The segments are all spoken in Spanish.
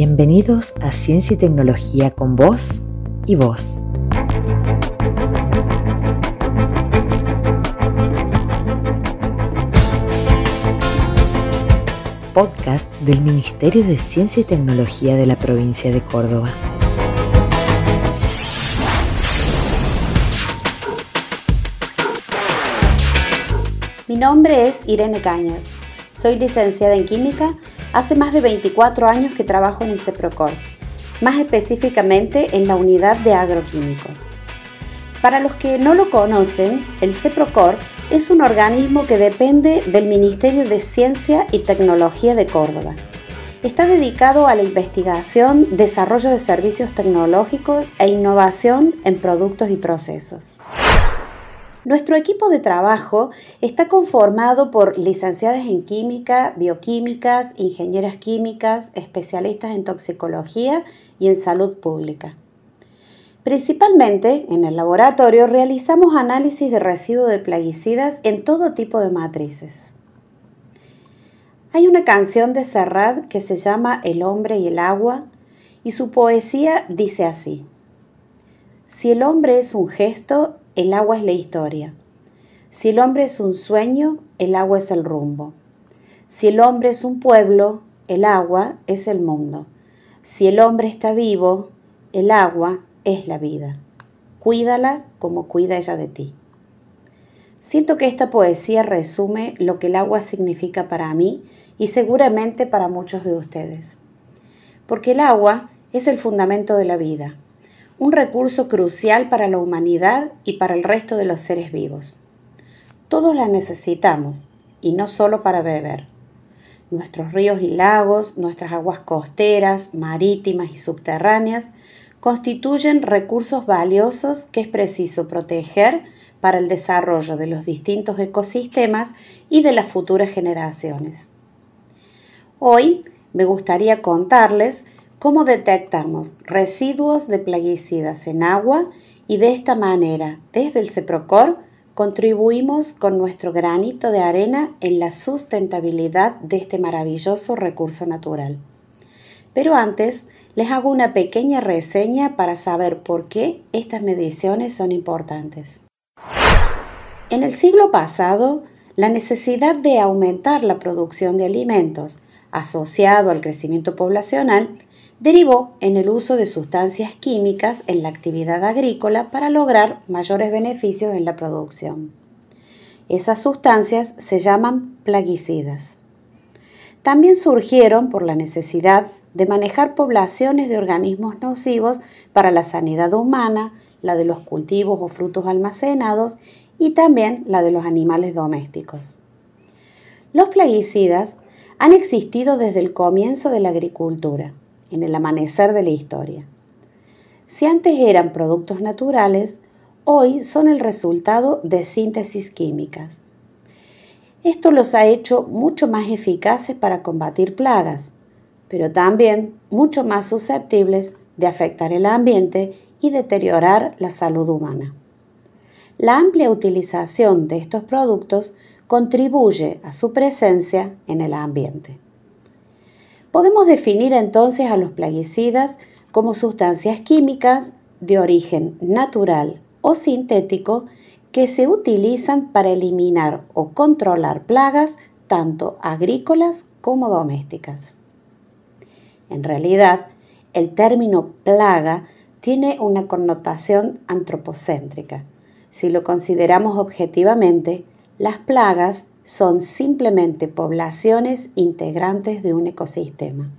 Bienvenidos a Ciencia y Tecnología con vos y vos. Podcast del Ministerio de Ciencia y Tecnología de la provincia de Córdoba. Mi nombre es Irene Cañas. Soy licenciada en Química Hace más de 24 años que trabajo en el CEPROCOR, más específicamente en la unidad de agroquímicos. Para los que no lo conocen, el CEPROCOR es un organismo que depende del Ministerio de Ciencia y Tecnología de Córdoba. Está dedicado a la investigación, desarrollo de servicios tecnológicos e innovación en productos y procesos. Nuestro equipo de trabajo está conformado por licenciadas en química, bioquímicas, ingenieras químicas, especialistas en toxicología y en salud pública. Principalmente en el laboratorio realizamos análisis de residuos de plaguicidas en todo tipo de matrices. Hay una canción de Serrat que se llama El hombre y el agua y su poesía dice así. Si el hombre es un gesto, el agua es la historia. Si el hombre es un sueño, el agua es el rumbo. Si el hombre es un pueblo, el agua es el mundo. Si el hombre está vivo, el agua es la vida. Cuídala como cuida ella de ti. Siento que esta poesía resume lo que el agua significa para mí y seguramente para muchos de ustedes. Porque el agua es el fundamento de la vida un recurso crucial para la humanidad y para el resto de los seres vivos. Todos la necesitamos, y no solo para beber. Nuestros ríos y lagos, nuestras aguas costeras, marítimas y subterráneas constituyen recursos valiosos que es preciso proteger para el desarrollo de los distintos ecosistemas y de las futuras generaciones. Hoy me gustaría contarles cómo detectamos residuos de plaguicidas en agua y de esta manera, desde el CEPROCOR, contribuimos con nuestro granito de arena en la sustentabilidad de este maravilloso recurso natural. Pero antes, les hago una pequeña reseña para saber por qué estas mediciones son importantes. En el siglo pasado, la necesidad de aumentar la producción de alimentos asociado al crecimiento poblacional derivó en el uso de sustancias químicas en la actividad agrícola para lograr mayores beneficios en la producción. Esas sustancias se llaman plaguicidas. También surgieron por la necesidad de manejar poblaciones de organismos nocivos para la sanidad humana, la de los cultivos o frutos almacenados y también la de los animales domésticos. Los plaguicidas han existido desde el comienzo de la agricultura en el amanecer de la historia. Si antes eran productos naturales, hoy son el resultado de síntesis químicas. Esto los ha hecho mucho más eficaces para combatir plagas, pero también mucho más susceptibles de afectar el ambiente y deteriorar la salud humana. La amplia utilización de estos productos contribuye a su presencia en el ambiente. Podemos definir entonces a los plaguicidas como sustancias químicas de origen natural o sintético que se utilizan para eliminar o controlar plagas tanto agrícolas como domésticas. En realidad, el término plaga tiene una connotación antropocéntrica. Si lo consideramos objetivamente, las plagas son simplemente poblaciones integrantes de un ecosistema.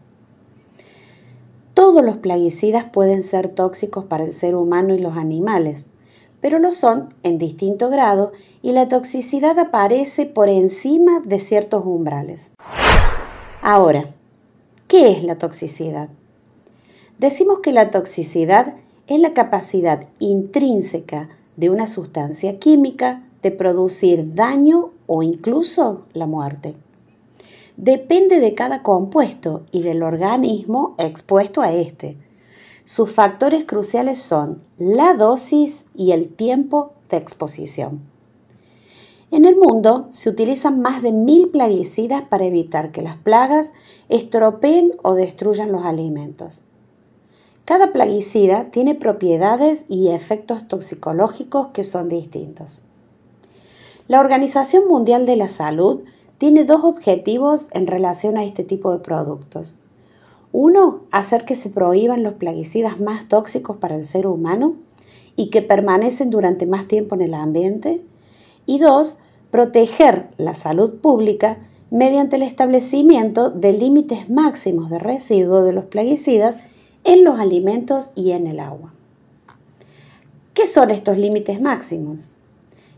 Todos los plaguicidas pueden ser tóxicos para el ser humano y los animales, pero lo son en distinto grado y la toxicidad aparece por encima de ciertos umbrales. Ahora, ¿qué es la toxicidad? Decimos que la toxicidad es la capacidad intrínseca de una sustancia química de producir daño o incluso la muerte. Depende de cada compuesto y del organismo expuesto a este. Sus factores cruciales son la dosis y el tiempo de exposición. En el mundo se utilizan más de mil plaguicidas para evitar que las plagas estropeen o destruyan los alimentos. Cada plaguicida tiene propiedades y efectos toxicológicos que son distintos. La Organización Mundial de la Salud tiene dos objetivos en relación a este tipo de productos. Uno, hacer que se prohíban los plaguicidas más tóxicos para el ser humano y que permanecen durante más tiempo en el ambiente. Y dos, proteger la salud pública mediante el establecimiento de límites máximos de residuo de los plaguicidas en los alimentos y en el agua. ¿Qué son estos límites máximos?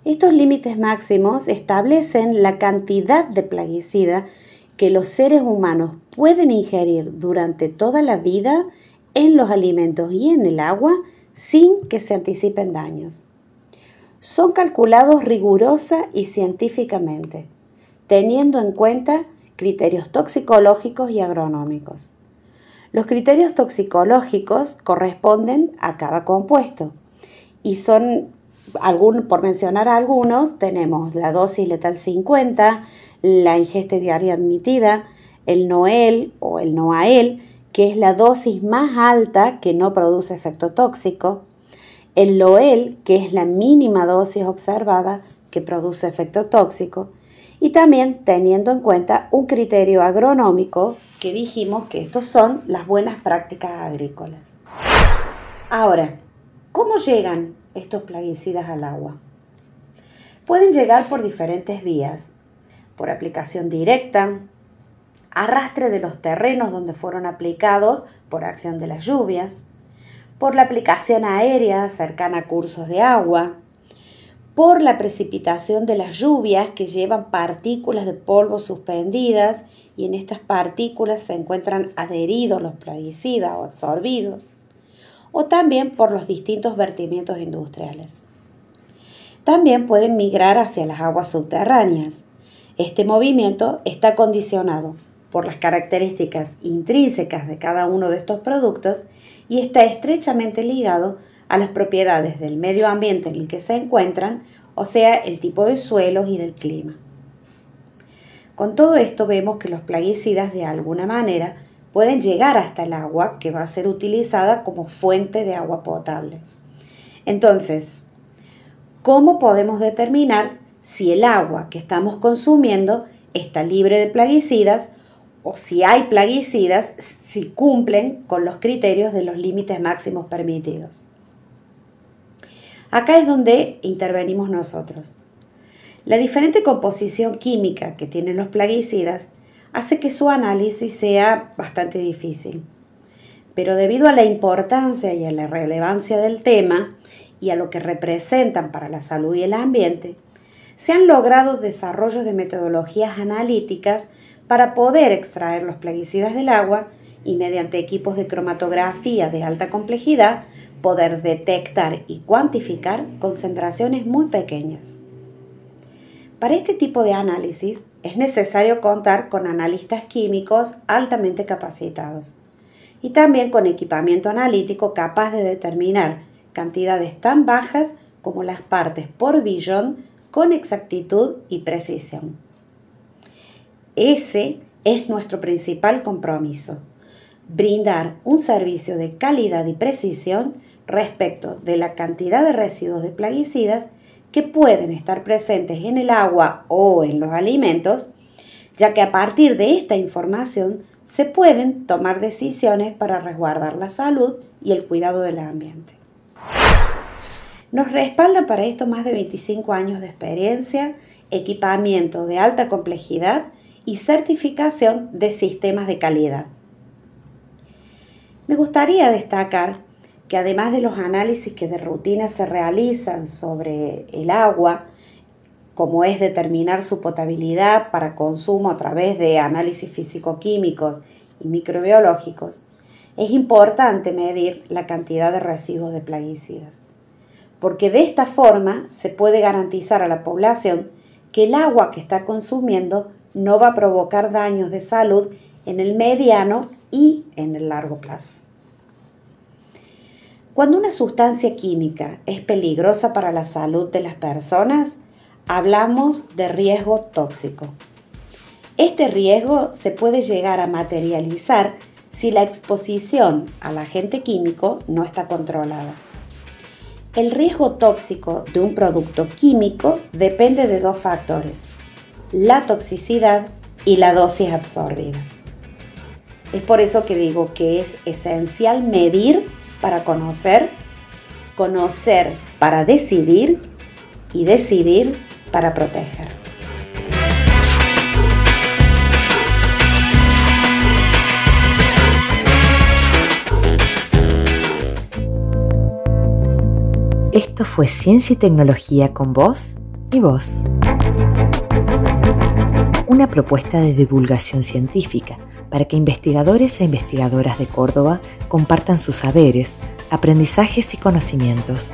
Estos límites máximos establecen la cantidad de plaguicida que los seres humanos pueden ingerir durante toda la vida en los alimentos y en el agua sin que se anticipen daños. Son calculados rigurosa y científicamente, teniendo en cuenta criterios toxicológicos y agronómicos. Los criterios toxicológicos corresponden a cada compuesto y son, por mencionar algunos, tenemos la dosis letal 50, la ingesta diaria admitida, el Noel o el Noael, que es la dosis más alta que no produce efecto tóxico, el Loel, que es la mínima dosis observada que produce efecto tóxico, y también teniendo en cuenta un criterio agronómico que dijimos que estos son las buenas prácticas agrícolas. Ahora, ¿cómo llegan estos plaguicidas al agua? Pueden llegar por diferentes vías, por aplicación directa, arrastre de los terrenos donde fueron aplicados por acción de las lluvias, por la aplicación aérea cercana a cursos de agua, por la precipitación de las lluvias que llevan partículas de polvo suspendidas y en estas partículas se encuentran adheridos los plaguicidas o absorbidos, o también por los distintos vertimientos industriales. También pueden migrar hacia las aguas subterráneas. Este movimiento está condicionado por las características intrínsecas de cada uno de estos productos y está estrechamente ligado a las propiedades del medio ambiente en el que se encuentran, o sea, el tipo de suelos y del clima. Con todo esto vemos que los plaguicidas de alguna manera pueden llegar hasta el agua que va a ser utilizada como fuente de agua potable. Entonces, ¿cómo podemos determinar si el agua que estamos consumiendo está libre de plaguicidas o si hay plaguicidas si cumplen con los criterios de los límites máximos permitidos? Acá es donde intervenimos nosotros. La diferente composición química que tienen los plaguicidas hace que su análisis sea bastante difícil. Pero debido a la importancia y a la relevancia del tema y a lo que representan para la salud y el ambiente, se han logrado desarrollos de metodologías analíticas para poder extraer los plaguicidas del agua y mediante equipos de cromatografía de alta complejidad poder detectar y cuantificar concentraciones muy pequeñas. Para este tipo de análisis es necesario contar con analistas químicos altamente capacitados y también con equipamiento analítico capaz de determinar cantidades tan bajas como las partes por billón con exactitud y precisión. Ese es nuestro principal compromiso, brindar un servicio de calidad y precisión respecto de la cantidad de residuos de plaguicidas que pueden estar presentes en el agua o en los alimentos, ya que a partir de esta información se pueden tomar decisiones para resguardar la salud y el cuidado del ambiente. Nos respaldan para esto más de 25 años de experiencia, equipamiento de alta complejidad y certificación de sistemas de calidad. Me gustaría destacar que además de los análisis que de rutina se realizan sobre el agua, como es determinar su potabilidad para consumo a través de análisis físico-químicos y microbiológicos, es importante medir la cantidad de residuos de plaguicidas, porque de esta forma se puede garantizar a la población que el agua que está consumiendo no va a provocar daños de salud en el mediano y en el largo plazo. Cuando una sustancia química es peligrosa para la salud de las personas, hablamos de riesgo tóxico. Este riesgo se puede llegar a materializar si la exposición al agente químico no está controlada. El riesgo tóxico de un producto químico depende de dos factores, la toxicidad y la dosis absorbida. Es por eso que digo que es esencial medir para conocer, conocer para decidir y decidir para proteger. Esto fue Ciencia y Tecnología con vos y vos. Una propuesta de divulgación científica para que investigadores e investigadoras de Córdoba compartan sus saberes, aprendizajes y conocimientos.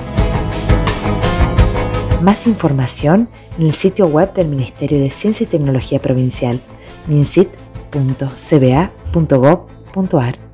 Más información en el sitio web del Ministerio de Ciencia y Tecnología Provincial, mincit.cba.gov.ar.